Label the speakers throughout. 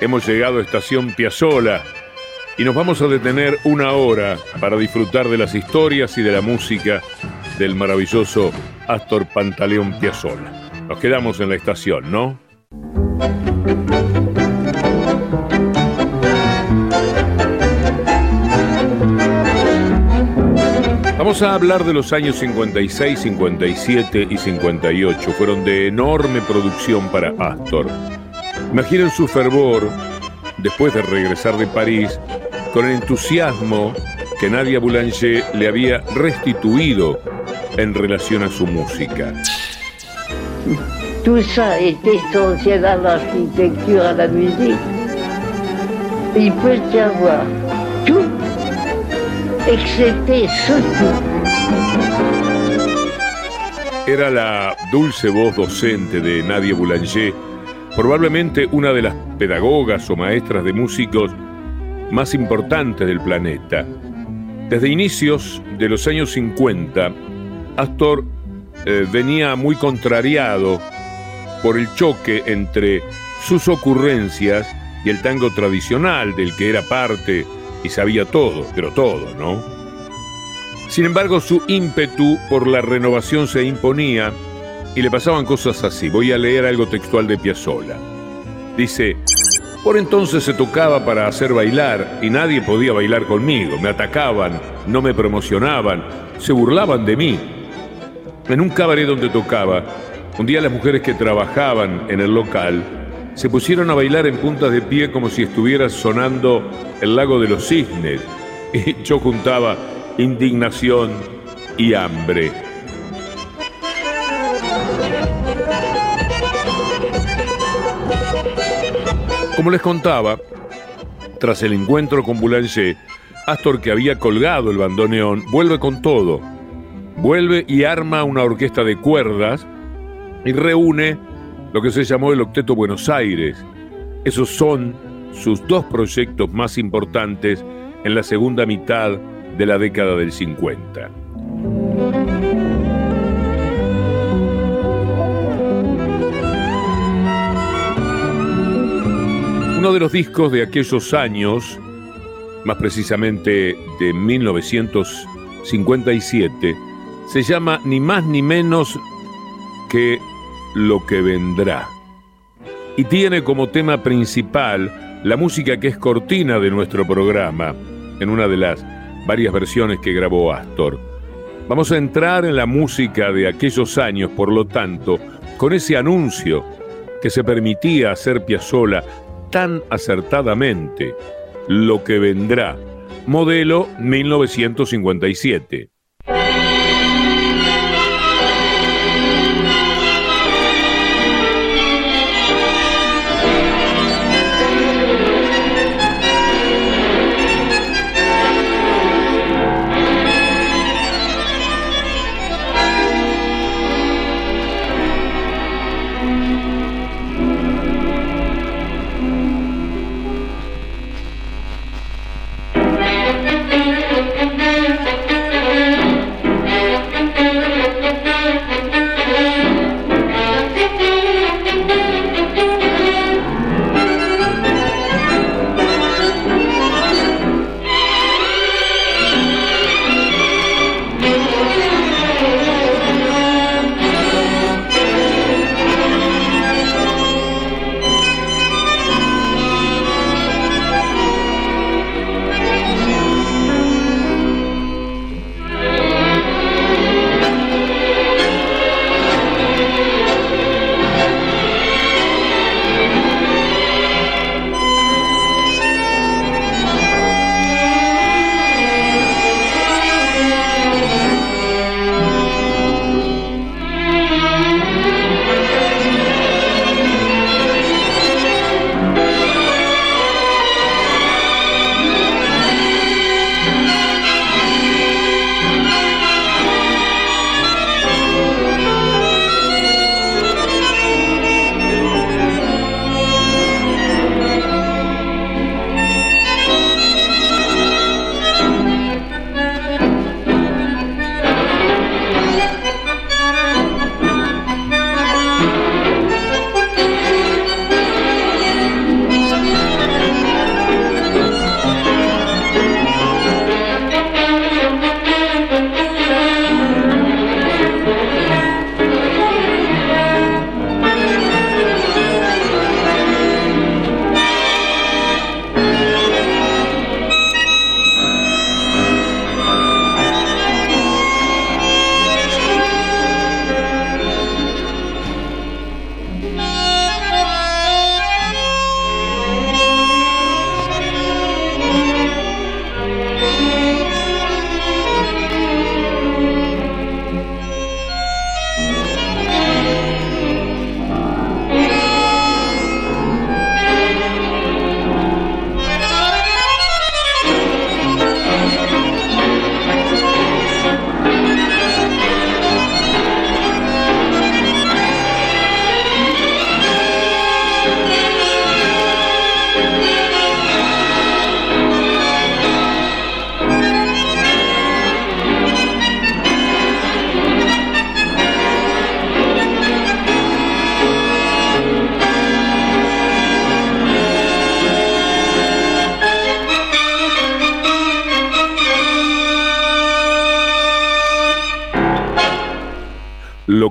Speaker 1: Hemos llegado a Estación Piazzola y nos vamos a detener una hora para disfrutar de las historias y de la música del maravilloso Astor Pantaleón Piazzola. Nos quedamos en la estación, ¿no? Vamos a hablar de los años 56, 57 y 58. Fueron de enorme producción para Astor. Imaginen su fervor después de regresar de París con el entusiasmo que Nadia Boulanger le había restituido en relación a su música.
Speaker 2: Tout ça est essentiel à l'architecture, à la musique. Il peut y avoir tout, excepté ce tout.
Speaker 1: Era la dulce voz docente de Nadia Boulanger, probablemente una de las pedagogas o maestras de músicos más importantes del planeta. Desde inicios de los años 50, Astor eh, venía muy contrariado por el choque entre sus ocurrencias y el tango tradicional del que era parte y sabía todo, pero todo, ¿no? Sin embargo, su ímpetu por la renovación se imponía y le pasaban cosas así. Voy a leer algo textual de Piazzolla. Dice, por entonces se tocaba para hacer bailar y nadie podía bailar conmigo. Me atacaban, no me promocionaban, se burlaban de mí. En un cabaret donde tocaba, un día las mujeres que trabajaban en el local se pusieron a bailar en puntas de pie como si estuviera sonando el lago de los cisnes. Y yo juntaba indignación y hambre. Como les contaba, tras el encuentro con Boulanger, Astor, que había colgado el bandoneón, vuelve con todo. Vuelve y arma una orquesta de cuerdas y reúne lo que se llamó el Octeto Buenos Aires. Esos son sus dos proyectos más importantes en la segunda mitad de la década del 50. Los discos de aquellos años, más precisamente de 1957, se llama ni más ni menos que Lo que vendrá. Y tiene como tema principal la música que es cortina de nuestro programa, en una de las varias versiones que grabó Astor. Vamos a entrar en la música de aquellos años, por lo tanto, con ese anuncio que se permitía hacer Piazzolla tan acertadamente lo que vendrá, modelo 1957.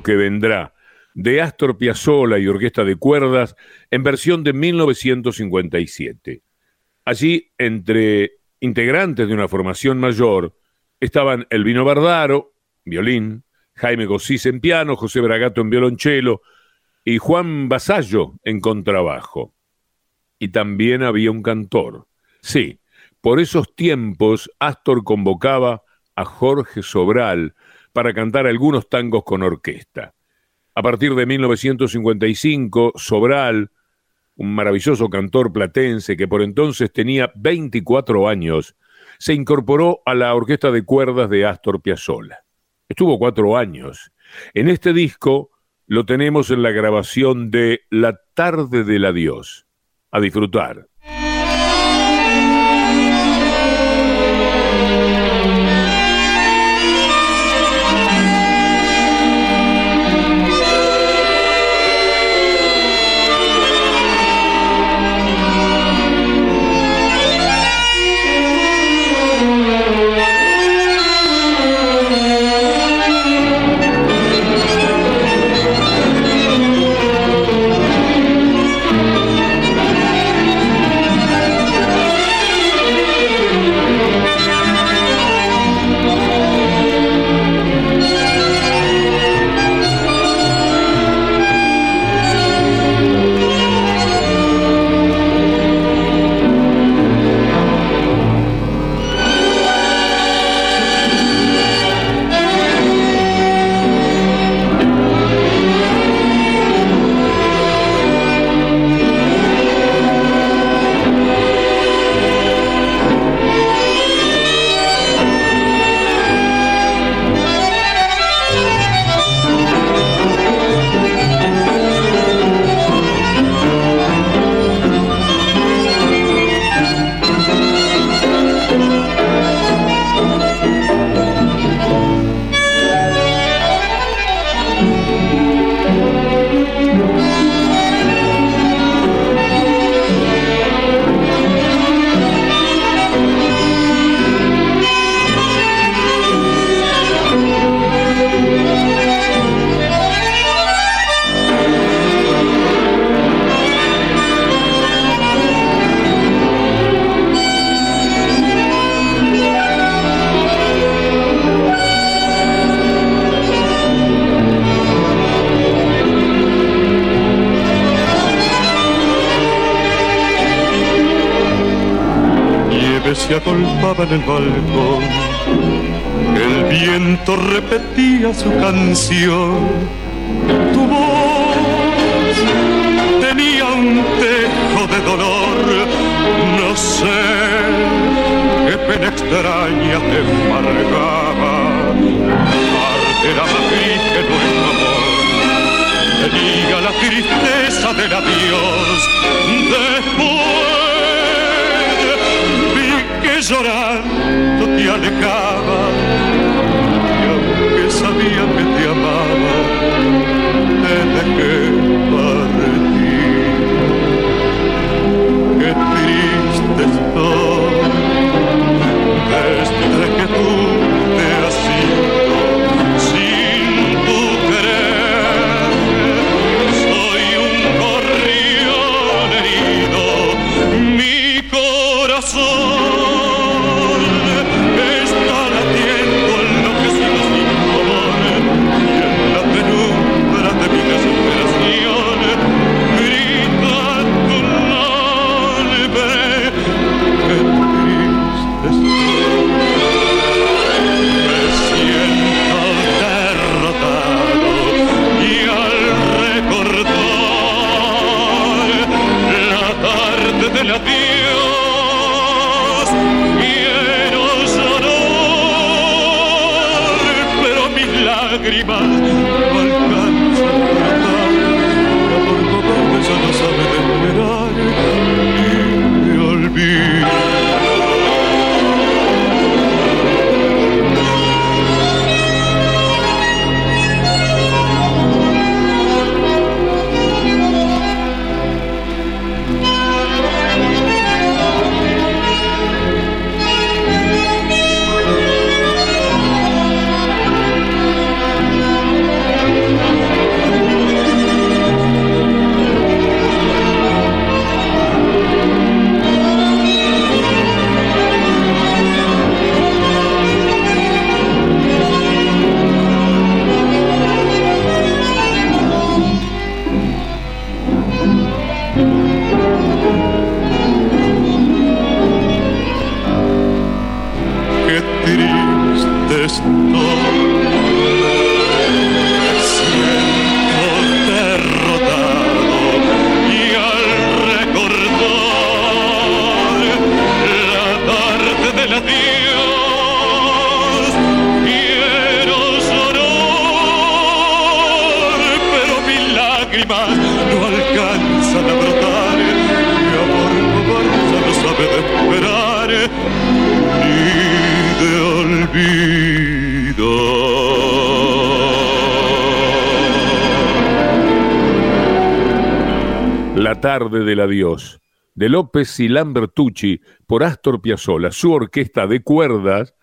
Speaker 1: Que vendrá, de Astor Piazzolla y Orquesta de Cuerdas, en versión de 1957. Allí, entre integrantes de una formación mayor, estaban Elvino Bardaro, violín, Jaime Gossís en piano, José Bragato en violonchelo y Juan Basallo en contrabajo. Y también había un cantor. Sí, por esos tiempos Astor convocaba a Jorge Sobral para cantar algunos tangos con orquesta. A partir de 1955, Sobral, un maravilloso cantor platense que por entonces tenía 24 años, se incorporó a la orquesta de cuerdas de Astor Piazzolla. Estuvo cuatro años. En este disco lo tenemos en la grabación de La tarde del adiós. A disfrutar.
Speaker 3: En el balcón. El viento repetía su canción. Tu voz tenía un tejo de dolor. No sé qué pena extraña te embargaba. Parte la matriz que nuestro amor tenía la tristeza del adiós. Después llorando te alejaba y aunque sabía que te amaba te dejé partir. Qué triste estoy desde que tú
Speaker 1: lágrimas. de.
Speaker 3: La tarde del adiós de López y Lambertucci por Astor Piazzolla, su orquesta de cuerdas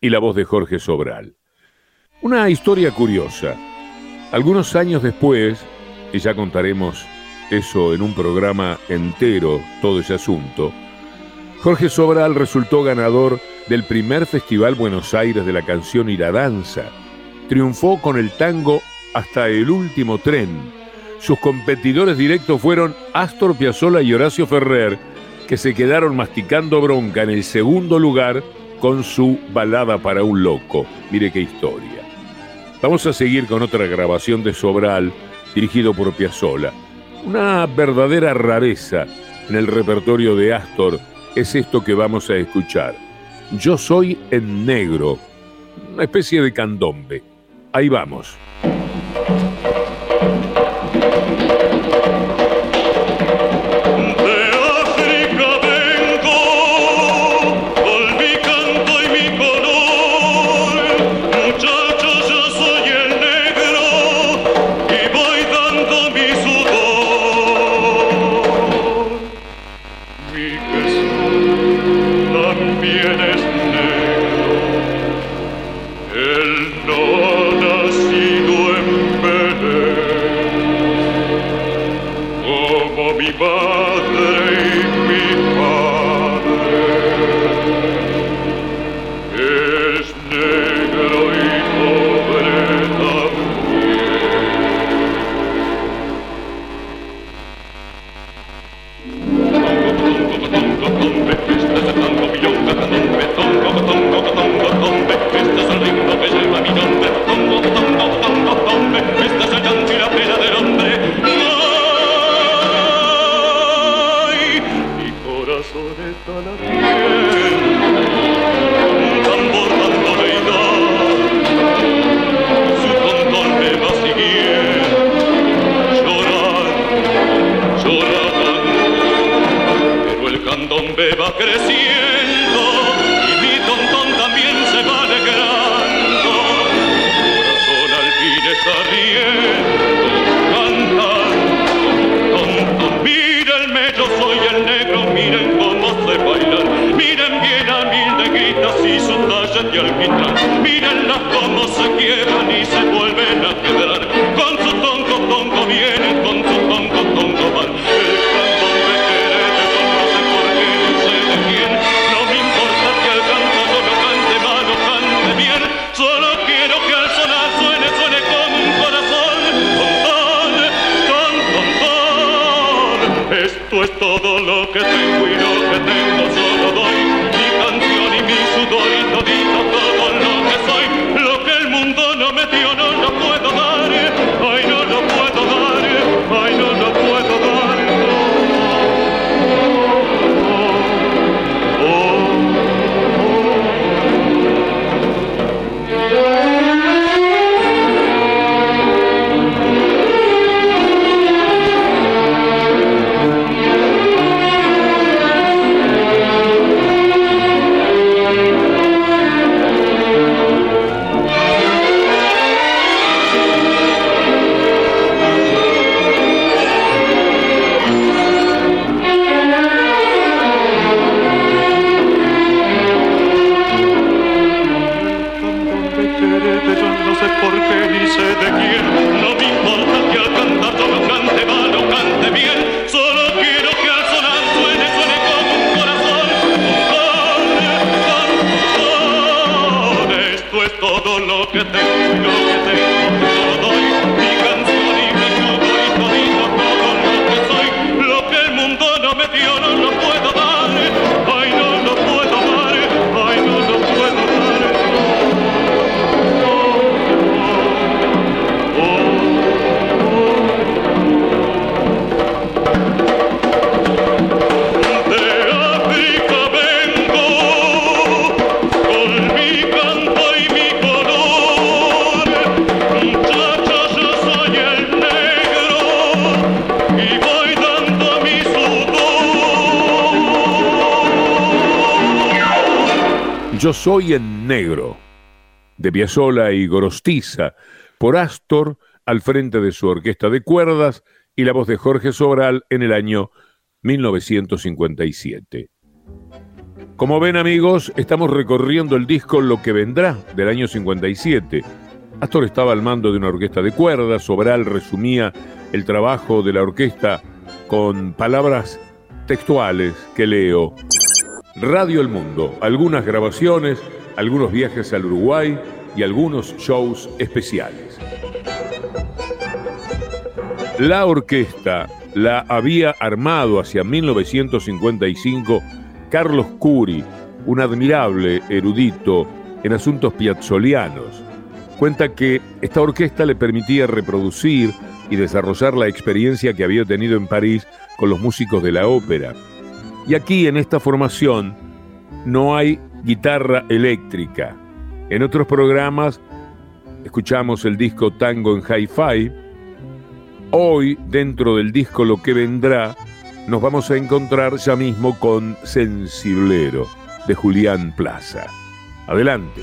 Speaker 3: y la voz de Jorge Sobral. Una historia curiosa. Algunos años después, y ya contaremos eso en un programa entero, todo ese asunto, Jorge Sobral resultó ganador del primer Festival Buenos Aires de la canción y la danza. Triunfó con el tango Hasta el último tren. Sus competidores directos fueron Astor Piazzolla y Horacio Ferrer, que se quedaron masticando bronca en el segundo lugar con su Balada para un Loco. Mire qué historia. Vamos a seguir con otra grabación de Sobral, dirigido por Piazzolla. Una verdadera rareza en el repertorio de Astor es esto que vamos a escuchar. Yo soy en negro, una especie de candombe. Ahí vamos.
Speaker 1: Soy en negro, de Piazzolla y Gorostiza, por Astor al frente de su orquesta de cuerdas y la voz de Jorge Sobral en el año 1957. Como ven amigos, estamos recorriendo el disco Lo que vendrá del año 57. Astor estaba al mando de una orquesta de cuerdas, Sobral resumía el trabajo de la orquesta con palabras textuales que leo. Radio El Mundo, algunas grabaciones, algunos viajes al Uruguay y algunos shows especiales. La orquesta la había armado hacia 1955 Carlos Curi, un admirable erudito en asuntos piazzolianos. Cuenta que esta orquesta le permitía reproducir y desarrollar la experiencia que había tenido en París con los músicos de la ópera. Y aquí en esta formación no hay guitarra eléctrica. En otros programas escuchamos el disco Tango en Hi-Fi. Hoy, dentro del disco Lo que vendrá, nos vamos a encontrar ya mismo con Sensiblero de Julián Plaza. Adelante.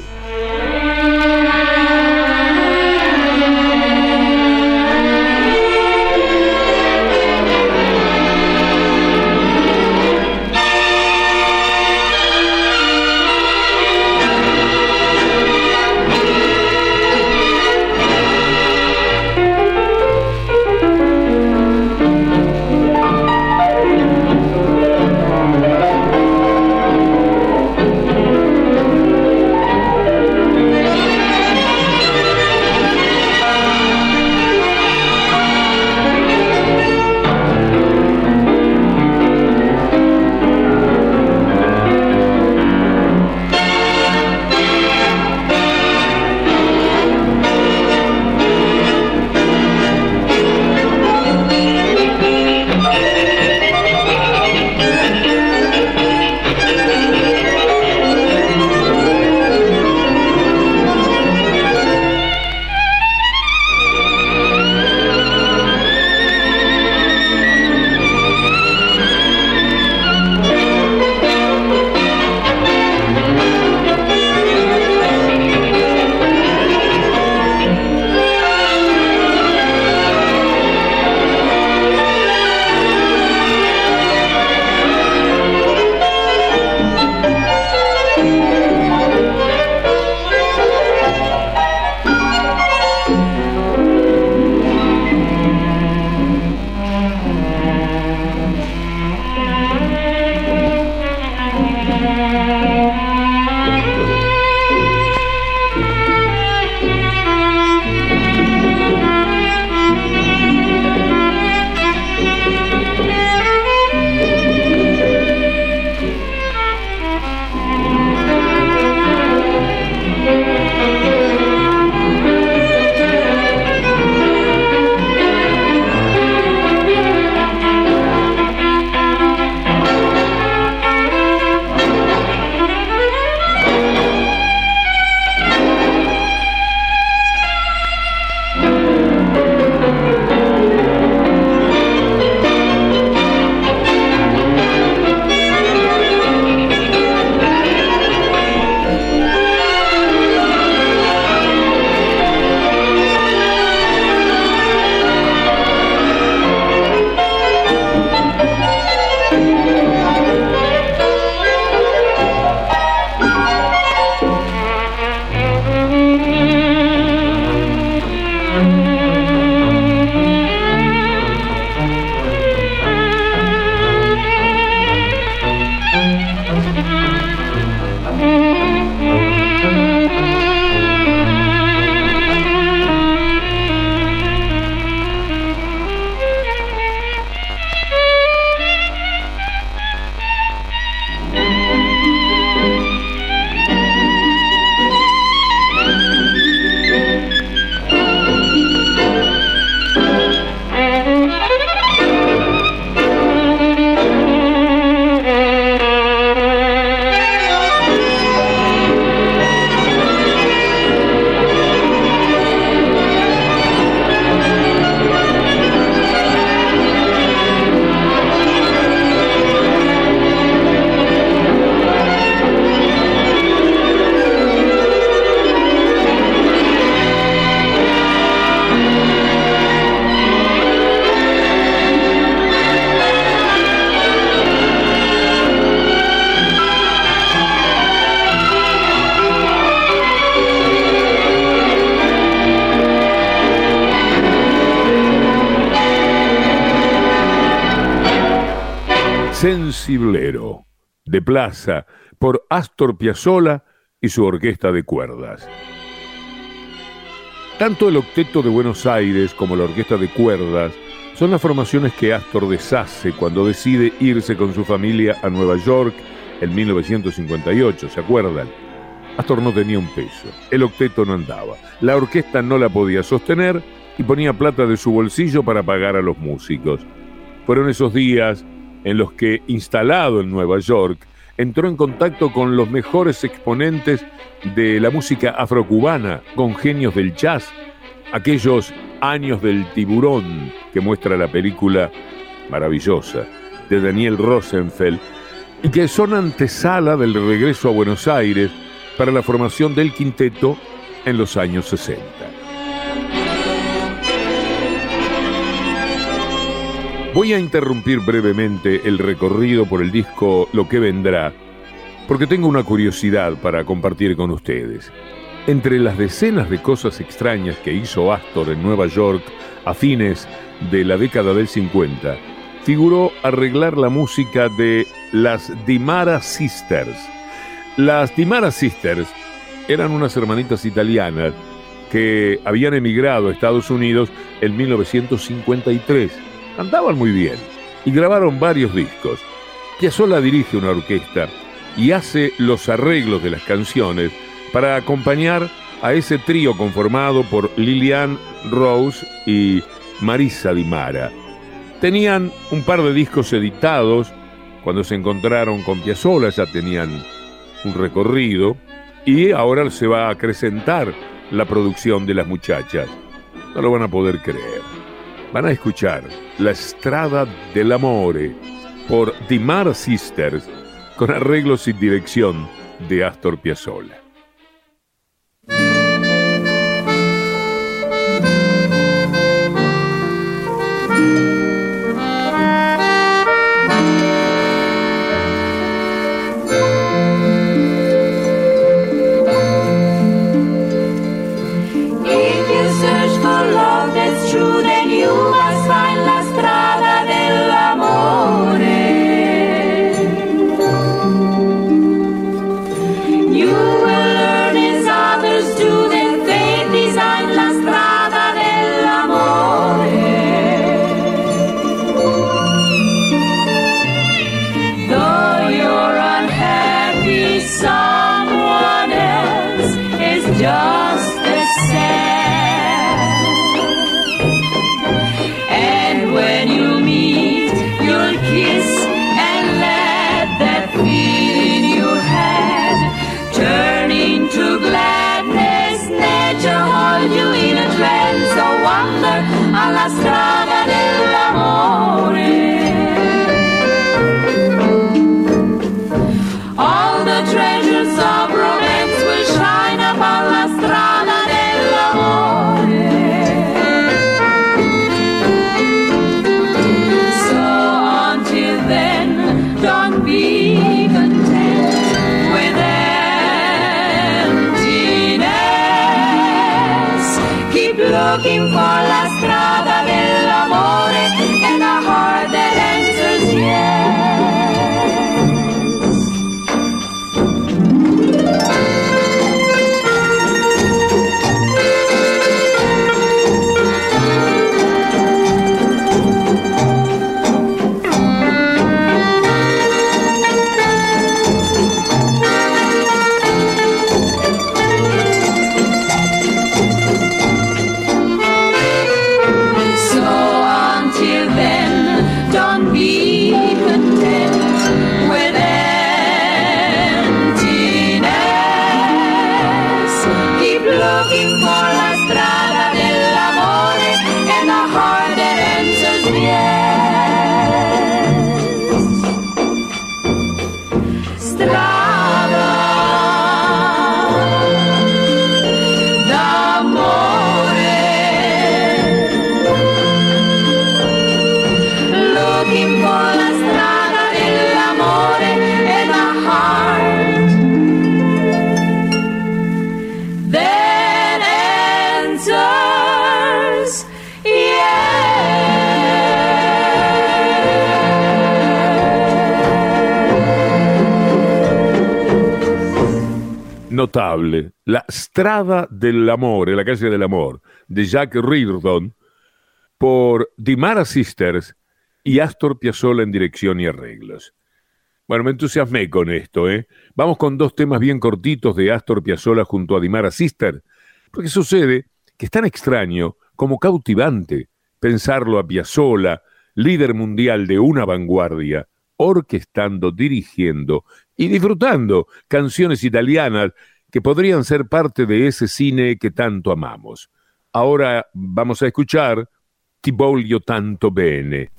Speaker 1: De plaza, por Astor Piazzolla y su orquesta de cuerdas. Tanto el Octeto de Buenos Aires como la Orquesta de Cuerdas son las formaciones que Astor deshace cuando decide irse con su familia a Nueva York en 1958, ¿se acuerdan? Astor no tenía un peso, el octeto no andaba, la orquesta no la podía sostener y ponía plata de su bolsillo para pagar a los músicos. Fueron esos días en los que, instalado en Nueva York, entró en contacto con los mejores exponentes de la música afrocubana, con genios del jazz, aquellos años del tiburón que muestra la película maravillosa de Daniel Rosenfeld y que son antesala del regreso a Buenos Aires para la formación del quinteto en los años 60. Voy a interrumpir brevemente el recorrido por el disco Lo que vendrá, porque tengo una curiosidad para compartir con ustedes. Entre las decenas de cosas extrañas que hizo Astor en Nueva York a fines de la década del 50, figuró arreglar la música de las Dimara Sisters. Las Dimara Sisters eran unas hermanitas italianas que habían emigrado a Estados Unidos en 1953. Cantaban muy bien y grabaron varios discos. Piazzolla dirige una orquesta y hace los arreglos de las canciones para acompañar a ese trío conformado por Lilian Rose y Marisa Di Mara. Tenían un par de discos editados, cuando se encontraron con Piazzolla ya tenían un recorrido y ahora se va a acrecentar la producción de las muchachas. No lo van a poder creer. Van a escuchar La Estrada del Amore por Di Mara Sisters con arreglos y dirección de Astor Piazzolla.
Speaker 4: Stop.
Speaker 1: Notable, La Strada del Amor, la calle del amor, de Jack Reardon, por Dimara Sisters y Astor Piazzolla en dirección y arreglos. Bueno, me entusiasmé con esto, ¿eh? Vamos con dos temas bien cortitos de Astor Piazzolla junto a Dimara Sister, porque sucede que es tan extraño como cautivante pensarlo a Piazzolla, líder mundial de una vanguardia, orquestando, dirigiendo y disfrutando canciones italianas que podrían ser parte de ese cine que tanto amamos. Ahora vamos a escuchar Ti voglio tanto bene.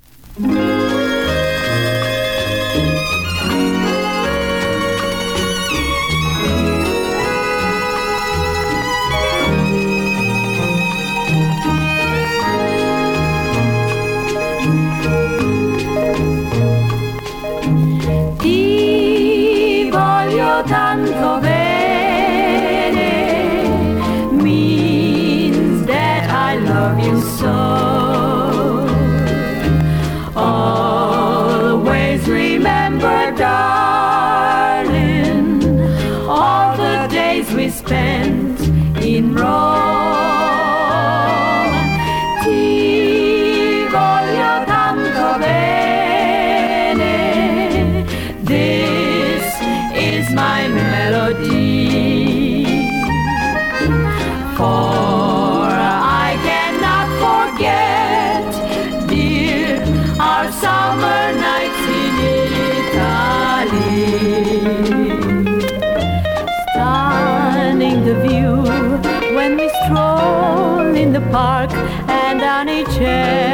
Speaker 4: the park and on a chair.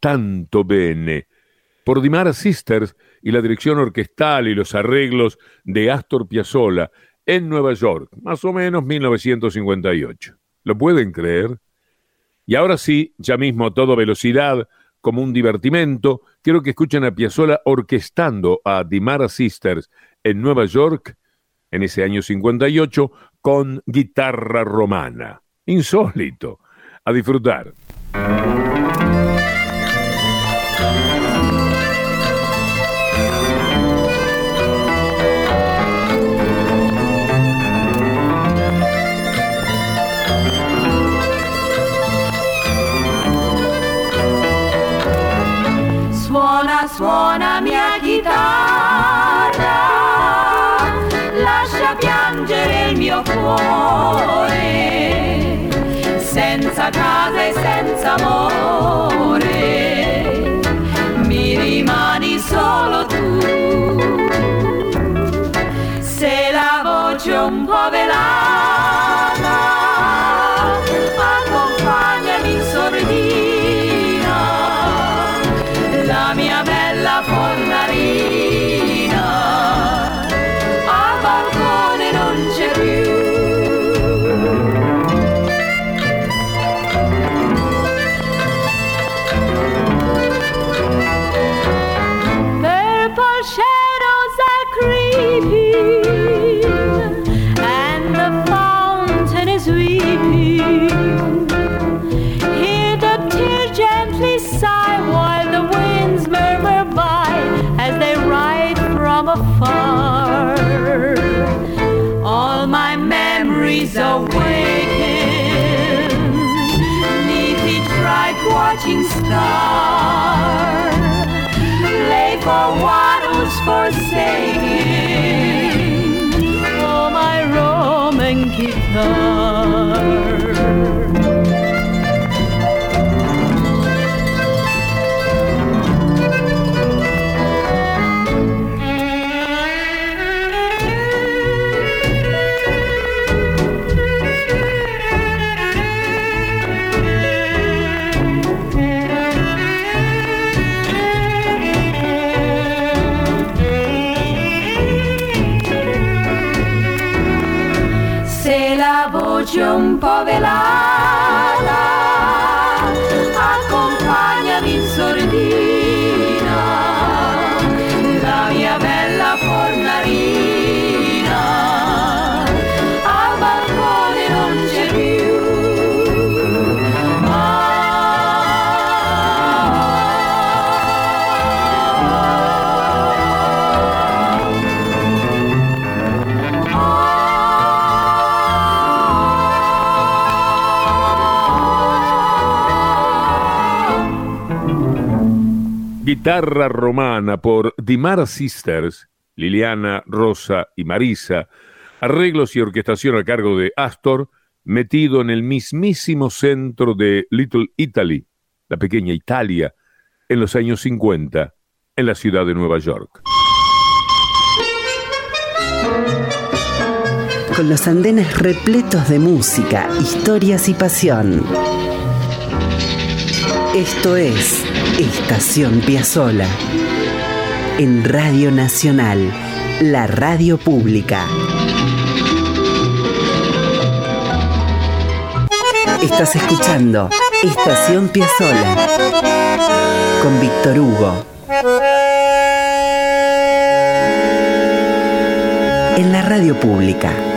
Speaker 4: Tanto bene.
Speaker 1: Por Dimara Sisters y la dirección orquestal y los arreglos de Astor Piazzolla en Nueva York, más o menos 1958. ¿Lo pueden creer? Y ahora sí, ya mismo a toda velocidad, como un divertimento, quiero que escuchen a Piazzolla orquestando a Dimara Sisters en Nueva York en ese año 58 con guitarra romana. Insólito. A disfrutar.
Speaker 4: Suona, mia chitarra, lascia piangere il mio cuore, senza casa e senza amore, mi rimani solo tu. Se la voce un po' velata, another un
Speaker 1: Guitarra romana por Dimar Sisters, Liliana, Rosa y Marisa, arreglos y orquestación a cargo de Astor, metido en el mismísimo centro de Little Italy, la pequeña Italia, en los años 50, en la ciudad de Nueva York.
Speaker 5: Con los andenes repletos de música, historias y pasión. Esto es Estación Piazzola. En Radio Nacional, la radio pública. Estás escuchando Estación Piazzola con Víctor Hugo. En la radio pública.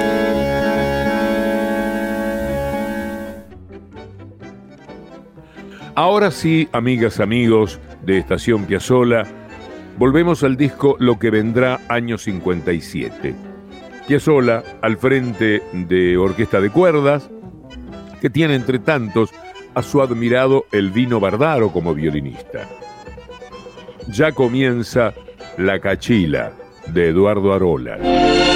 Speaker 1: Ahora sí, amigas, amigos de Estación Piazzola, volvemos al disco Lo que vendrá año 57. Piazzola al frente de Orquesta de Cuerdas, que tiene entre tantos a su admirado Elvino Bardaro como violinista. Ya comienza La Cachila de Eduardo Arola.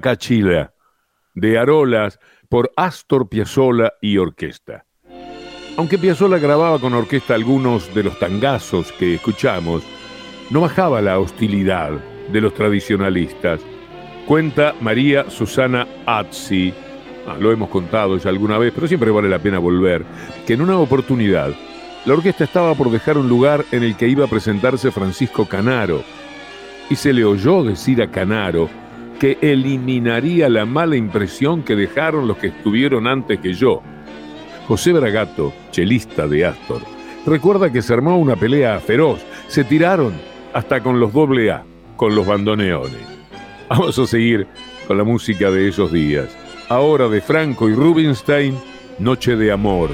Speaker 1: Cachila, de Arolas, por Astor Piazzolla y orquesta. Aunque Piazzolla grababa con orquesta algunos de los tangazos que escuchamos, no bajaba la hostilidad de los tradicionalistas. Cuenta María Susana Azzi, ah, lo hemos contado ya alguna vez, pero siempre vale la pena volver, que en una oportunidad la orquesta estaba por dejar un lugar en el que iba a presentarse Francisco Canaro, y se le oyó decir a Canaro que eliminaría la mala impresión que dejaron los que estuvieron antes que yo. José Bragato, chelista de Astor, recuerda que se armó una pelea feroz, se tiraron hasta con los doble A, con los bandoneones. Vamos a seguir con la música de esos días. Ahora de Franco y Rubinstein, Noche de Amor.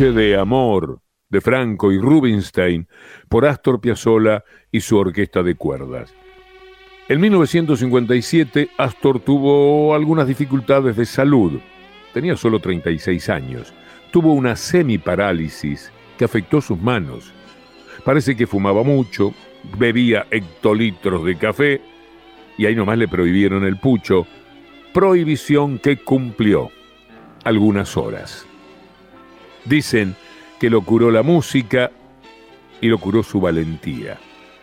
Speaker 1: De Amor de Franco y Rubinstein por Astor Piazzolla y su orquesta de cuerdas. En 1957 Astor tuvo algunas dificultades de salud. Tenía solo 36 años. Tuvo una semiparálisis que afectó sus manos. Parece que fumaba mucho, bebía hectolitros de café y ahí nomás le prohibieron el pucho, prohibición que cumplió algunas horas. Dicen que lo curó la música y lo curó su valentía.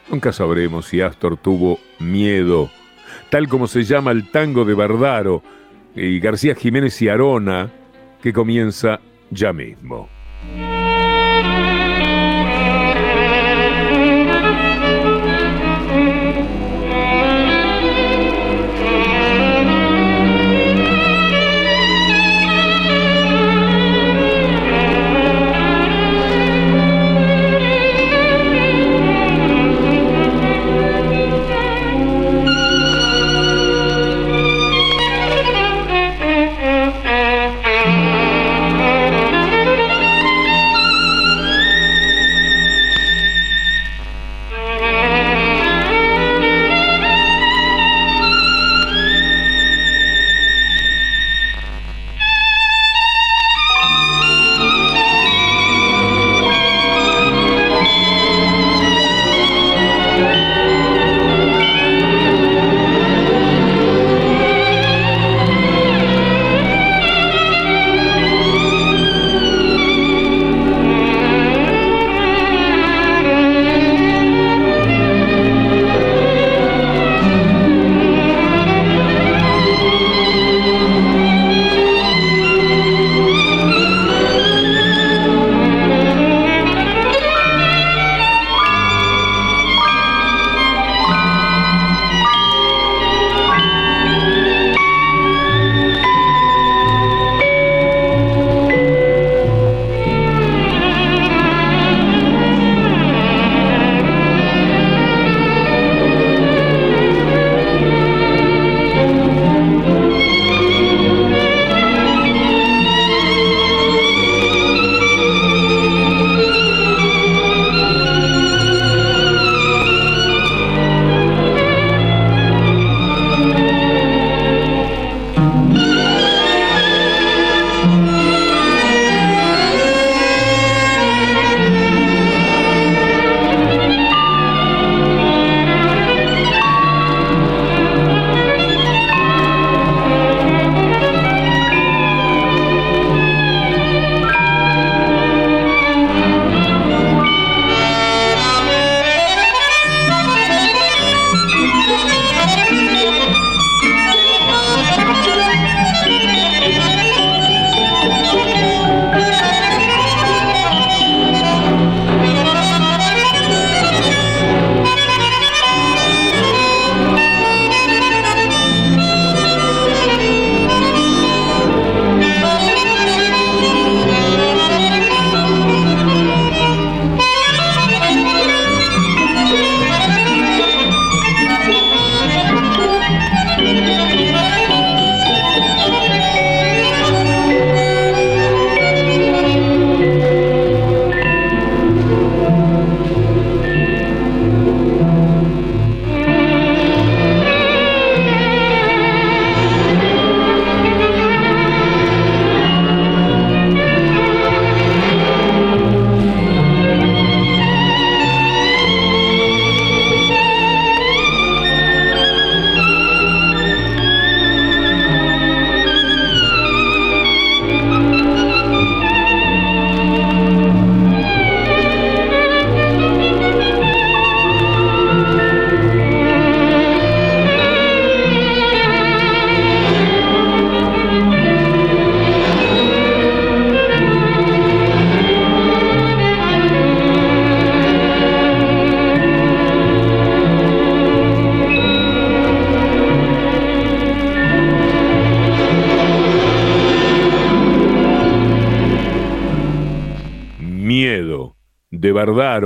Speaker 1: Nunca sabremos si Astor tuvo miedo, tal como se llama el tango de Bardaro y García Jiménez y Arona, que comienza ya mismo.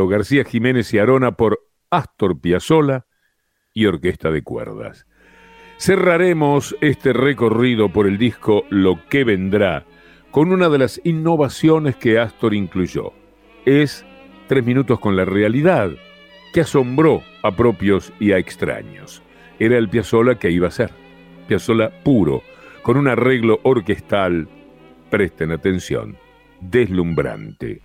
Speaker 1: García Jiménez y Arona por Astor Piazzolla y Orquesta de Cuerdas. Cerraremos este recorrido por el disco Lo que vendrá con una de las innovaciones que Astor incluyó. Es Tres minutos con la realidad, que asombró a propios y a extraños. Era el Piazzolla que iba a ser. Piazzolla puro, con un arreglo orquestal, presten atención, deslumbrante.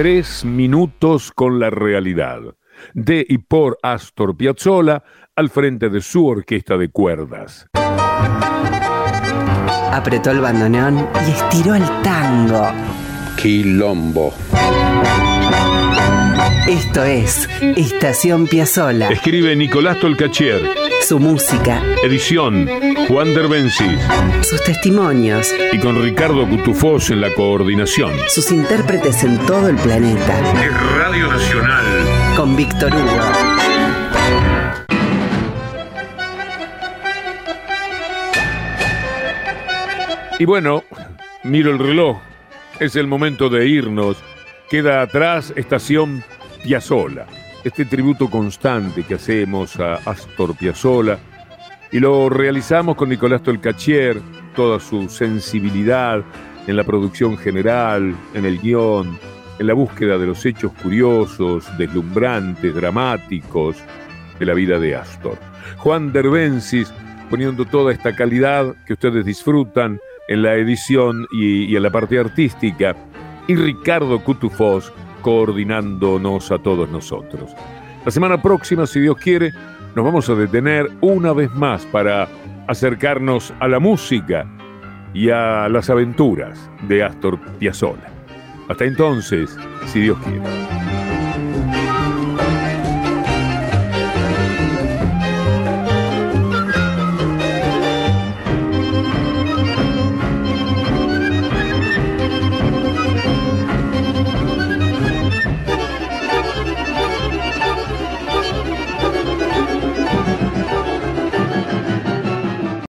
Speaker 1: Tres minutos con la realidad. De y por Astor Piazzolla al frente de su orquesta de cuerdas.
Speaker 5: Apretó el bandoneón y estiró el tango.
Speaker 6: Quilombo.
Speaker 5: Esto es Estación Piazzolla.
Speaker 1: Escribe Nicolás Tolcachier.
Speaker 5: Su música,
Speaker 1: Edición Juan Derbencis.
Speaker 5: sus testimonios,
Speaker 1: Y con Ricardo Cutufós en la coordinación.
Speaker 5: sus intérpretes en todo el planeta.
Speaker 1: Es Radio Nacional.
Speaker 5: Con Víctor Hugo.
Speaker 1: Y bueno, miro el reloj. Es el momento de irnos. Queda atrás Estación Piazzola. Este tributo constante que hacemos a Astor Piazzolla. Y lo realizamos con Nicolás Tolcachier, toda su sensibilidad en la producción general, en el guion, en la búsqueda de los hechos curiosos, deslumbrantes, dramáticos de la vida de Astor. Juan Derbencis poniendo toda esta calidad que ustedes disfrutan en la edición y, y en la parte artística, y Ricardo Cutufós coordinándonos a todos nosotros. La semana próxima, si Dios quiere, nos vamos a detener una vez más para acercarnos a la música y a las aventuras de Astor Piazzolla. Hasta entonces, si Dios quiere.